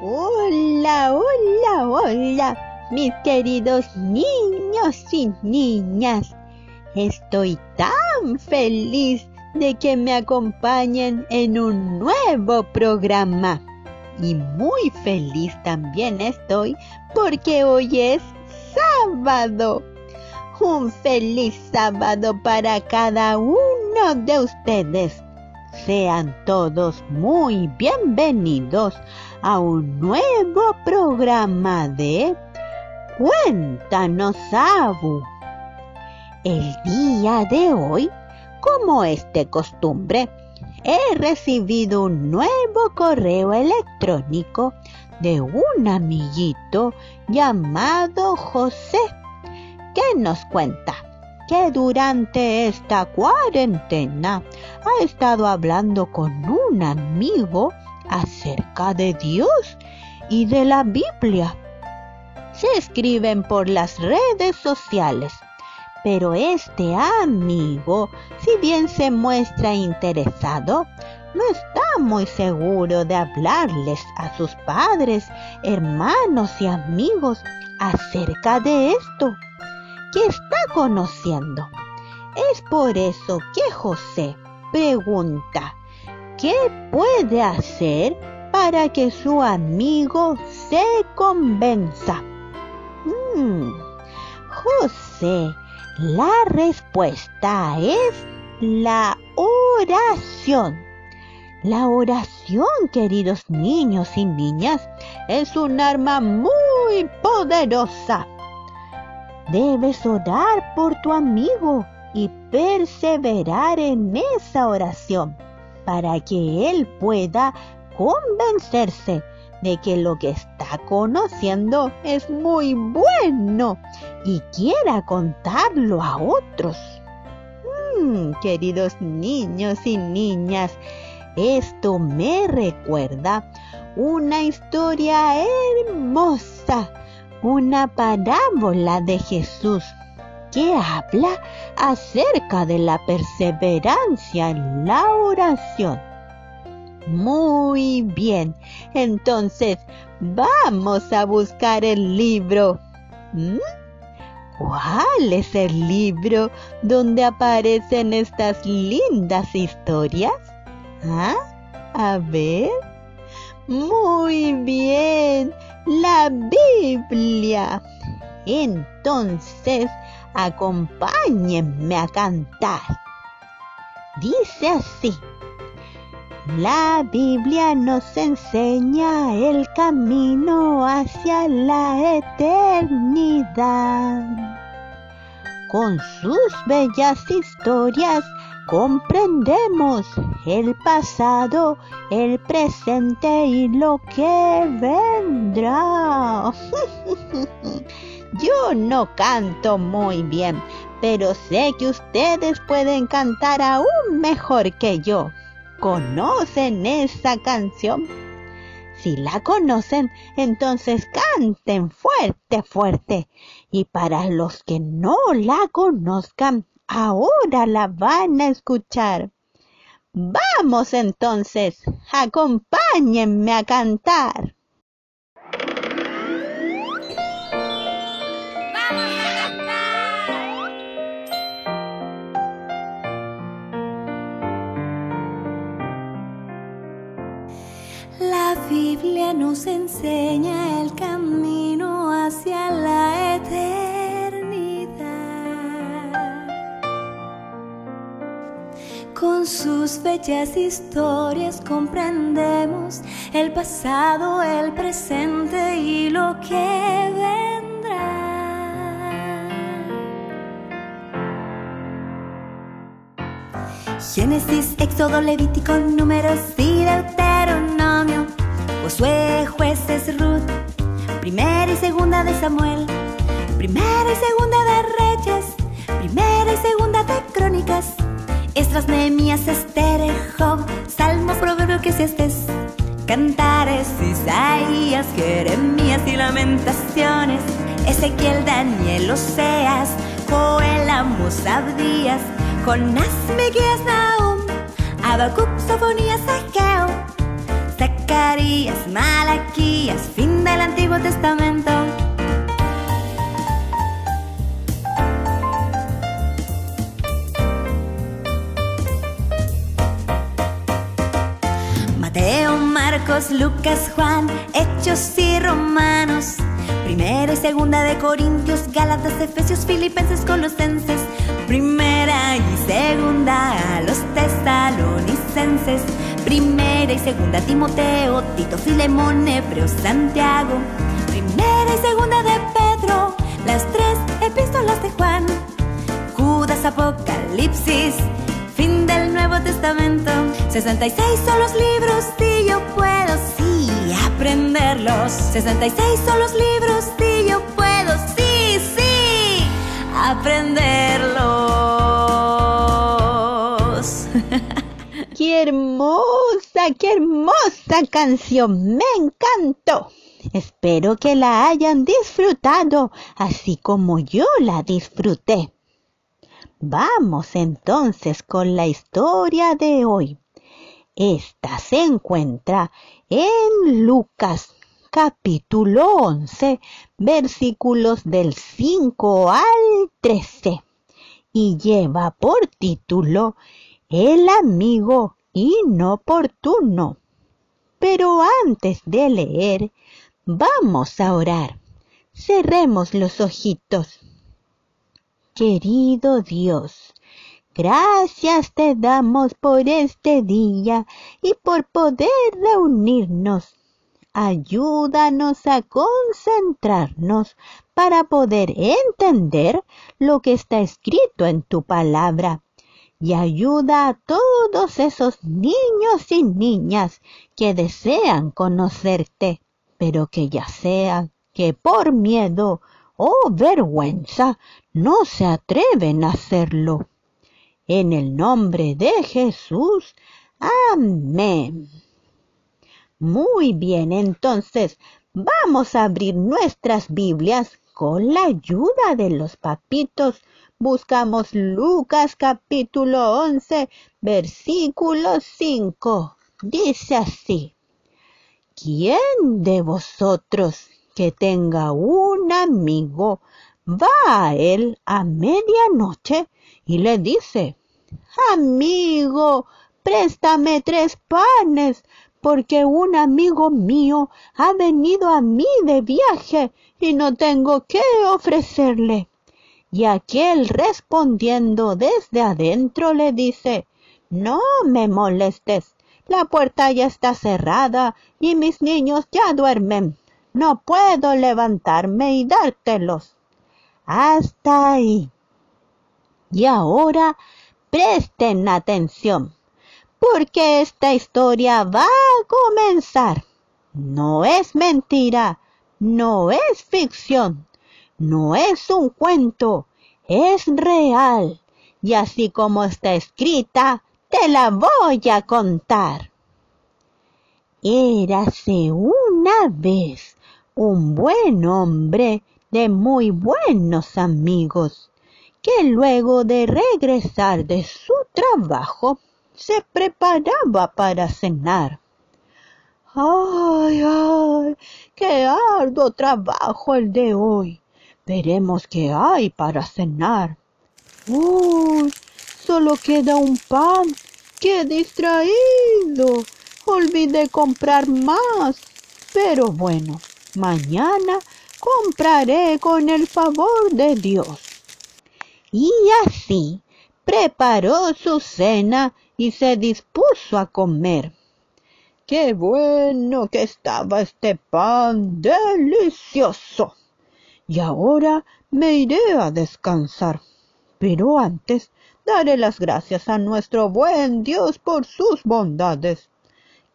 Hola, hola, hola, mis queridos niños y niñas. Estoy tan feliz de que me acompañen en un nuevo programa. Y muy feliz también estoy porque hoy es sábado. Un feliz sábado para cada uno de ustedes. Sean todos muy bienvenidos a un nuevo programa de Cuéntanos, Abu. El día de hoy, como es de costumbre, he recibido un nuevo correo electrónico de un amiguito llamado José, que nos cuenta que durante esta cuarentena ha estado hablando con un amigo acerca de Dios y de la Biblia. Se escriben por las redes sociales, pero este amigo, si bien se muestra interesado, no está muy seguro de hablarles a sus padres, hermanos y amigos acerca de esto que está conociendo. Es por eso que José pregunta, ¿qué puede hacer para que su amigo se convenza? Mm, José, la respuesta es la oración. La oración, queridos niños y niñas, es un arma muy poderosa Debes orar por tu amigo y perseverar en esa oración para que él pueda convencerse de que lo que está conociendo es muy bueno y quiera contarlo a otros. Mm, queridos niños y niñas, esto me recuerda una historia hermosa una parábola de Jesús que habla acerca de la perseverancia en la oración. Muy bien, entonces vamos a buscar el libro. ¿Mm? ¿Cuál es el libro donde aparecen estas lindas historias? ¿Ah? A ver. Muy bien, la Biblia. Entonces, acompáñenme a cantar. Dice así. La Biblia nos enseña el camino hacia la eternidad. Con sus bellas historias comprendemos el pasado, el presente y lo que vendrá. Yo no canto muy bien, pero sé que ustedes pueden cantar aún mejor que yo. ¿Conocen esa canción? Si la conocen, entonces canten fuerte, fuerte. Y para los que no la conozcan, Ahora la van a escuchar. Vamos entonces, acompáñenme a cantar. La Biblia nos enseña el camino hacia la Con sus bellas historias comprendemos el pasado, el presente y lo que vendrá. Génesis, Éxodo, Levítico, Números y Deuteronomio, Josué, Jueces, Ruth, Primera y Segunda de Samuel, Primera y Segunda de Estras, Nehemías, Esther, Job, Salmos, Proverbios, que si estés, Cantares, Isaías, Jeremías y Lamentaciones, Ezequiel, Daniel, Oseas, Joel, Amos, Abdías, Jonás, Meguías, Nahum, Habacuc, Sofonías, Ageo, Zacarías, Malaquías, fin del Antiguo Testamento. Mateo, Marcos, Lucas, Juan, Hechos y Romanos. Primera y segunda de Corintios, Gálatas, Efesios, Filipenses, Colosenses. Primera y segunda a los tesalonicenses. Primera y segunda Timoteo, Tito, Filemón, Hebreo, Santiago. Primera y segunda de Pedro, las tres epístolas de Juan. Judas, Apocalipsis, fin del Nuevo Testamento. 66 son los libros y yo puedo, sí, aprenderlos. 66 son los libros y yo puedo, sí, sí, aprenderlos. ¡Qué hermosa, qué hermosa canción! ¡Me encantó! Espero que la hayan disfrutado así como yo la disfruté. Vamos entonces con la historia de hoy. Esta se encuentra en Lucas capítulo 11 versículos del 5 al 13 y lleva por título El amigo inoportuno. Pero antes de leer, vamos a orar. Cerremos los ojitos. Querido Dios, gracias te damos por este día y por poder reunirnos. Ayúdanos a concentrarnos para poder entender lo que está escrito en tu palabra. Y ayuda a todos esos niños y niñas que desean conocerte, pero que ya sea que por miedo o vergüenza no se atreven a hacerlo. En el nombre de Jesús. Amén. Muy bien, entonces vamos a abrir nuestras Biblias con la ayuda de los papitos. Buscamos Lucas capítulo 11, versículo 5. Dice así. ¿Quién de vosotros que tenga un amigo va a él a medianoche y le dice, Amigo, préstame tres panes, porque un amigo mío ha venido a mí de viaje y no tengo qué ofrecerle. Y aquel respondiendo desde adentro le dice, No me molestes, la puerta ya está cerrada y mis niños ya duermen. No puedo levantarme y dártelos. Hasta ahí. Y ahora presten atención, porque esta historia va a comenzar. No es mentira, no es ficción, no es un cuento, es real. Y así como está escrita, te la voy a contar. Érase una vez un buen hombre de muy buenos amigos, que luego de regresar de su trabajo se preparaba para cenar. Ay, ay, qué arduo trabajo el de hoy. Veremos qué hay para cenar. Uy, solo queda un pan. ¡Qué distraído! Olvidé comprar más. Pero bueno, mañana compraré con el favor de Dios. Y así preparó su cena y se dispuso a comer. ¡Qué bueno que estaba este pan delicioso! Y ahora me iré a descansar. Pero antes daré las gracias a nuestro buen Dios por sus bondades.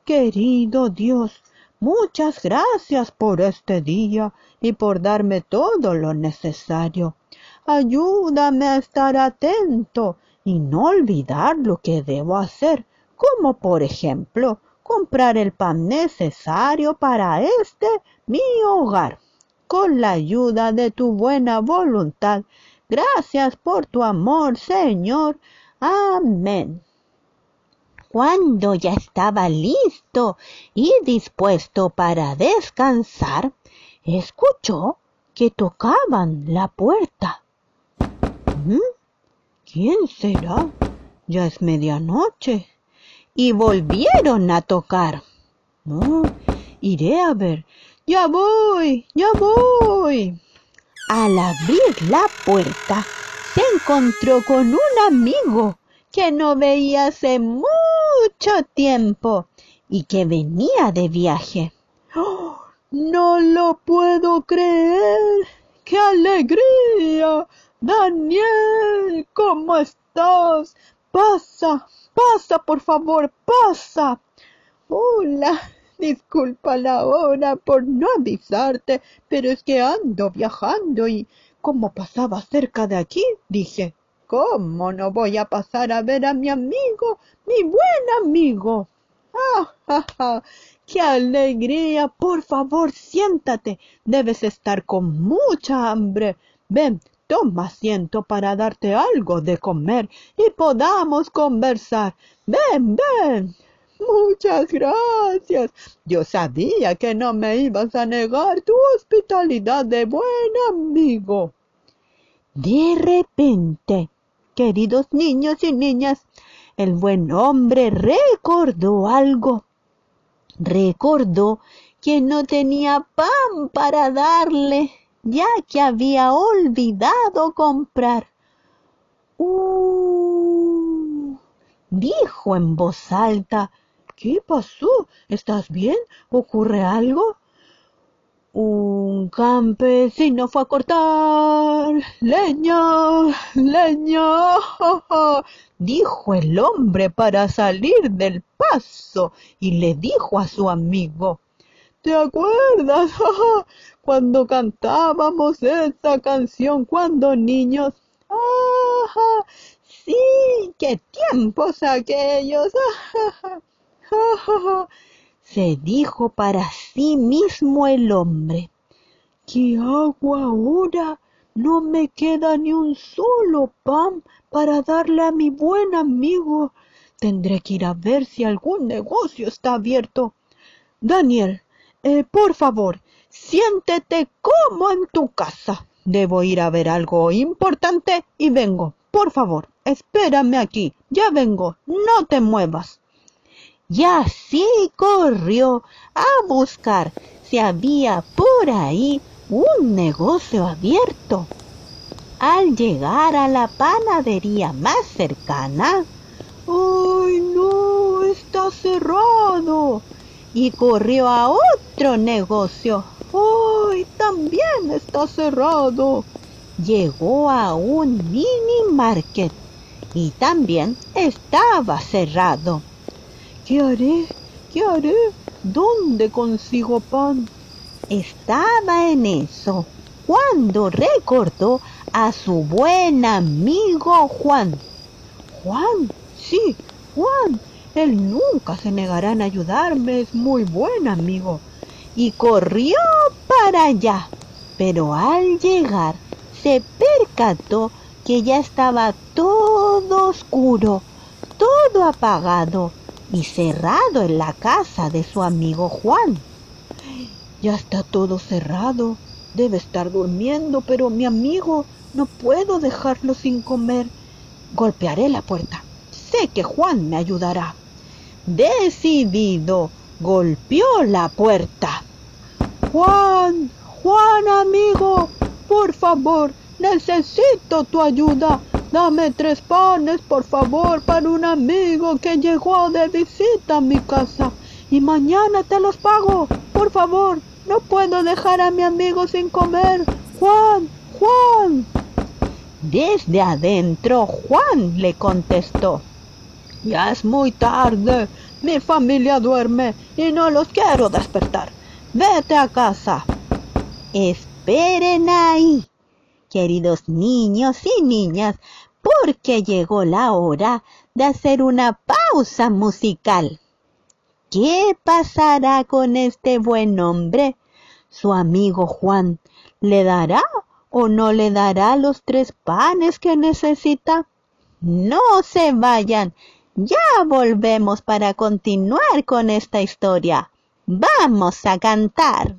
Querido Dios, Muchas gracias por este día y por darme todo lo necesario. Ayúdame a estar atento y no olvidar lo que debo hacer, como por ejemplo comprar el pan necesario para este mi hogar. Con la ayuda de tu buena voluntad. Gracias por tu amor, Señor. Amén. Cuando ya estaba listo, y dispuesto para descansar, escuchó que tocaban la puerta. ¿Mm? ¿Quién será? Ya es medianoche. Y volvieron a tocar. Oh, iré a ver. Ya voy, ya voy. Al abrir la puerta, se encontró con un amigo que no veía hace tiempo y que venía de viaje. ¡Oh! no lo puedo creer. ¡Qué alegría! Daniel, ¿cómo estás? Pasa, pasa, por favor, pasa. Hola, disculpa la hora por no avisarte, pero es que ando viajando y como pasaba cerca de aquí, dije, ¿cómo no voy a pasar a ver a mi amigo, mi buen amigo? ¡Ah, ¡Qué alegría! Por favor, siéntate. Debes estar con mucha hambre. Ven, toma asiento para darte algo de comer y podamos conversar. Ven, ven. Muchas gracias. Yo sabía que no me ibas a negar tu hospitalidad de buen amigo. De repente, queridos niños y niñas, el buen hombre recordó algo. Recordó que no tenía pan para darle ya que había olvidado comprar. Uh, dijo en voz alta. ¿Qué pasó? ¿Estás bien? ¿Ocurre algo? Un campesino fue a cortar leña, leña, dijo el hombre para salir del paso y le dijo a su amigo, ¿te acuerdas? cuando cantábamos esa canción cuando niños. ¡Ah! Sí, qué tiempos aquellos. Se dijo para sí mismo el hombre. ¿Qué hago ahora? No me queda ni un solo pan para darle a mi buen amigo. Tendré que ir a ver si algún negocio está abierto. Daniel, eh, por favor, Siéntete como en tu casa. Debo ir a ver algo importante y vengo. Por favor, espérame aquí. Ya vengo. No te muevas. Y así corrió a buscar si había por ahí un negocio abierto. Al llegar a la panadería más cercana, ¡ay no! Está cerrado. Y corrió a otro negocio ¡Ay! También está cerrado. Llegó a un mini market y también estaba cerrado. ¿Qué haré? ¿Qué haré? ¿Dónde consigo pan? Estaba en eso cuando recordó a su buen amigo Juan. Juan, sí, Juan, él nunca se negará en ayudarme, es muy buen amigo y corrió para allá. Pero al llegar se percató que ya estaba todo oscuro, todo apagado y cerrado en la casa de su amigo Juan. Ya está todo cerrado. Debe estar durmiendo, pero mi amigo no puedo dejarlo sin comer. Golpearé la puerta. Sé que Juan me ayudará. Decidido, golpeó la puerta. Juan, Juan amigo, por favor, necesito tu ayuda. Dame tres panes, por favor, para un amigo que llegó de visita a mi casa. Y mañana te los pago. Por favor, no puedo dejar a mi amigo sin comer. Juan, Juan. Desde adentro, Juan le contestó. Ya es muy tarde. Mi familia duerme y no los quiero despertar. Vete a casa. Esperen ahí, queridos niños y niñas, porque llegó la hora de hacer una pausa musical. ¿Qué pasará con este buen hombre? ¿Su amigo Juan le dará o no le dará los tres panes que necesita? No se vayan, Ya volvemos para continuar con esta historia. Vamos a cantar.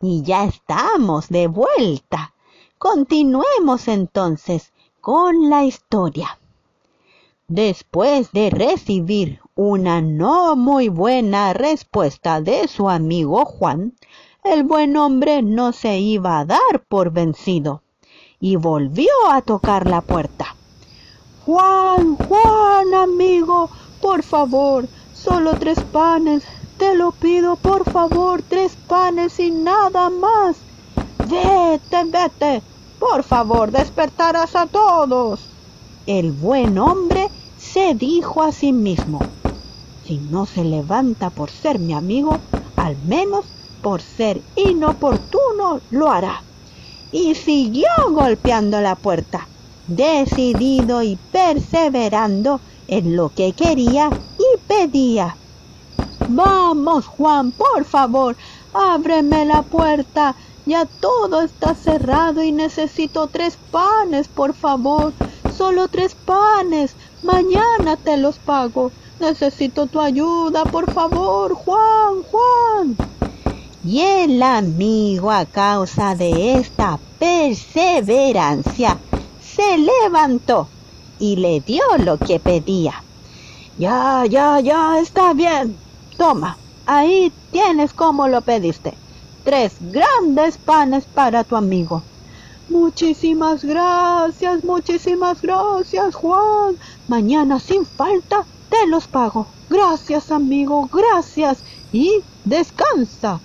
Y ya estamos de vuelta. Continuemos entonces con la historia. Después de recibir una no muy buena respuesta de su amigo Juan, el buen hombre no se iba a dar por vencido y volvió a tocar la puerta. Juan, Juan, amigo, por favor, Solo tres panes. Te lo pido, por favor, tres panes y nada más. Vete, vete. Por favor, despertarás a todos. El buen hombre se dijo a sí mismo, si no se levanta por ser mi amigo, al menos por ser inoportuno lo hará. Y siguió golpeando la puerta, decidido y perseverando en lo que quería y pedía. Vamos, Juan, por favor, ábreme la puerta. Ya todo está cerrado y necesito tres panes, por favor. Solo tres panes. Mañana te los pago. Necesito tu ayuda, por favor, Juan, Juan. Y el amigo, a causa de esta perseverancia, se levantó y le dio lo que pedía. Ya, ya, ya, está bien. Toma, ahí tienes como lo pediste. Tres grandes panes para tu amigo. Muchísimas gracias, muchísimas gracias, Juan. Mañana sin falta te los pago. Gracias, amigo, gracias. Y descansa.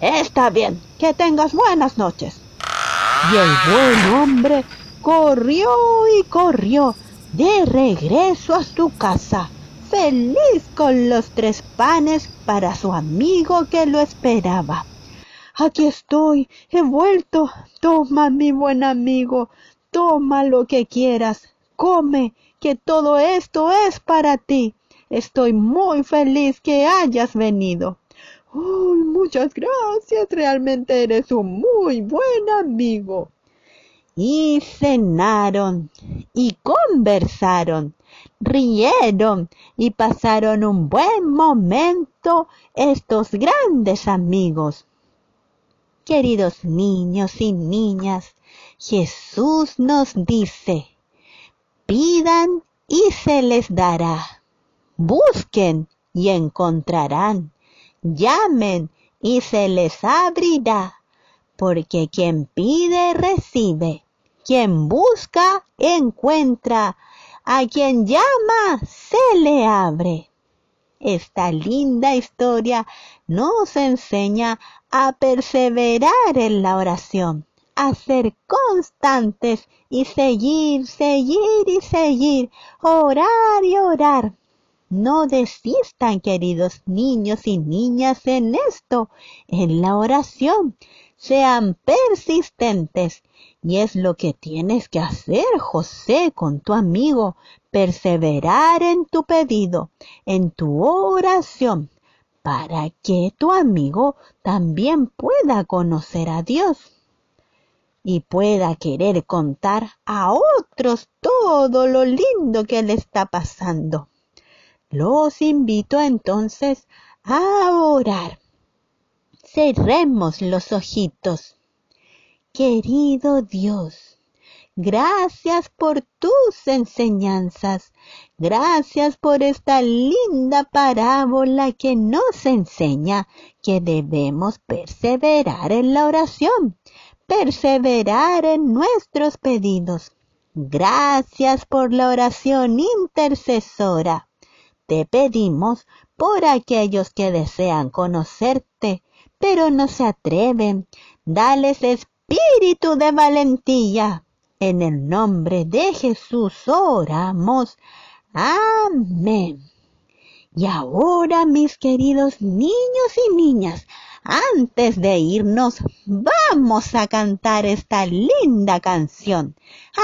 Está bien, que tengas buenas noches. Y el buen hombre corrió y corrió de regreso a su casa, feliz con los tres panes para su amigo que lo esperaba. Aquí estoy, he vuelto. Toma, mi buen amigo, toma lo que quieras, come, que todo esto es para ti. Estoy muy feliz que hayas venido. muchas gracias, realmente eres un muy buen amigo. y cenaron y conversaron, rieron y pasaron un buen momento estos grandes amigos. Queridos niños y niñas, Jesús nos dice, pidan y se les dará, busquen y encontrarán, llamen y se les abrirá, porque quien pide recibe, quien busca encuentra, a quien llama se le abre. Esta linda historia nos enseña a perseverar en la oración, a ser constantes y seguir, seguir y seguir, orar y orar. No desistan, queridos niños y niñas, en esto, en la oración. Sean persistentes. Y es lo que tienes que hacer, José, con tu amigo. Perseverar en tu pedido, en tu oración, para que tu amigo también pueda conocer a Dios y pueda querer contar a otros todo lo lindo que le está pasando. Los invito entonces a orar. Cerremos los ojitos. Querido Dios, gracias por tus enseñanzas. Gracias por esta linda parábola que nos enseña que debemos perseverar en la oración, perseverar en nuestros pedidos. Gracias por la oración intercesora te pedimos por aquellos que desean conocerte, pero no se atreven. Dales espíritu de valentía. En el nombre de Jesús oramos. Amén. Y ahora, mis queridos niños y niñas, antes de irnos, vamos a cantar esta linda canción.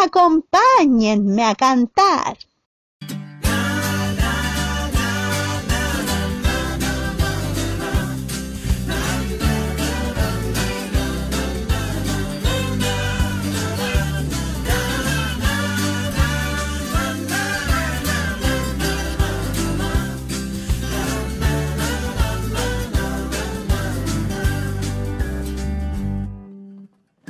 Acompáñenme a cantar.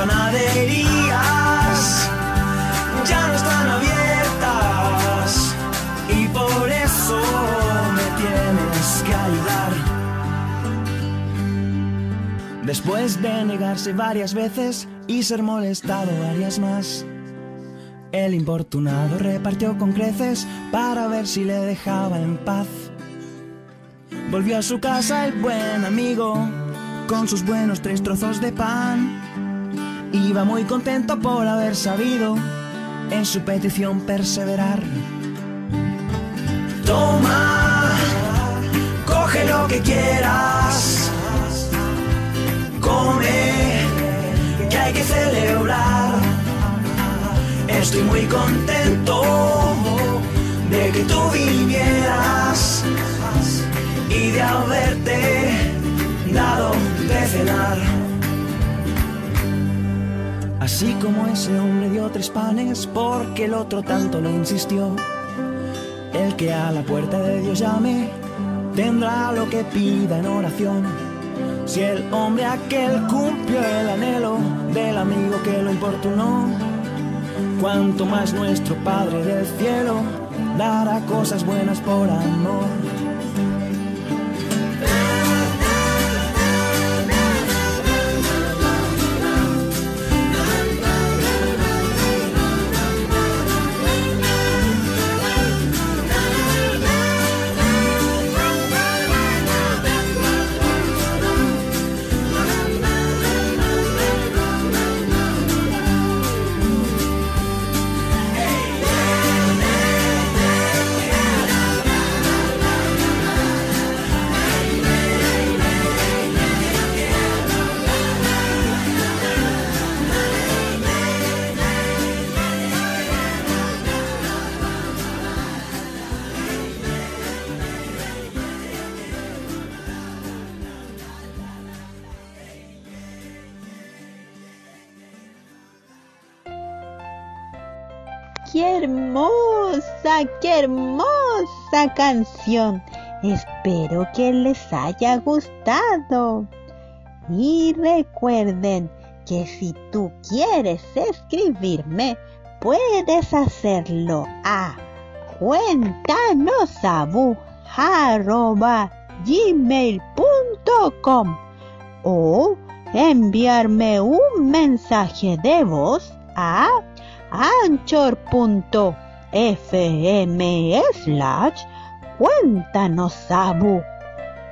panaderías ya no están abiertas y por eso me tienes que ayudar. Después de negarse varias veces y ser molestado varias más. El importunado repartió con creces para ver si le dejaba en paz. Volvió a su casa el buen amigo con sus buenos tres trozos de pan Iba muy contento por haber sabido en su petición perseverar. Toma, coge lo que quieras, come, que hay que celebrar. Estoy muy contento de que tú vinieras y de haberte dado de cenar. Así como ese hombre dio tres panes porque el otro tanto lo insistió. El que a la puerta de Dios llame tendrá lo que pida en oración. Si el hombre aquel cumplió el anhelo del amigo que lo importunó, cuanto más nuestro Padre del cielo dará cosas buenas por amor. Qué hermosa canción! Espero que les haya gustado. Y recuerden que si tú quieres escribirme, puedes hacerlo a cuéntanosabu.gmail.com o enviarme un mensaje de voz a anchor.fm slash cuéntanos Sabu.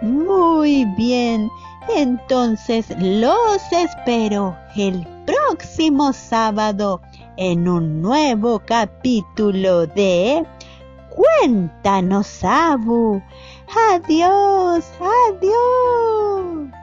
Muy bien, entonces los espero el próximo sábado en un nuevo capítulo de Cuéntanos Sabu. Adiós, adiós.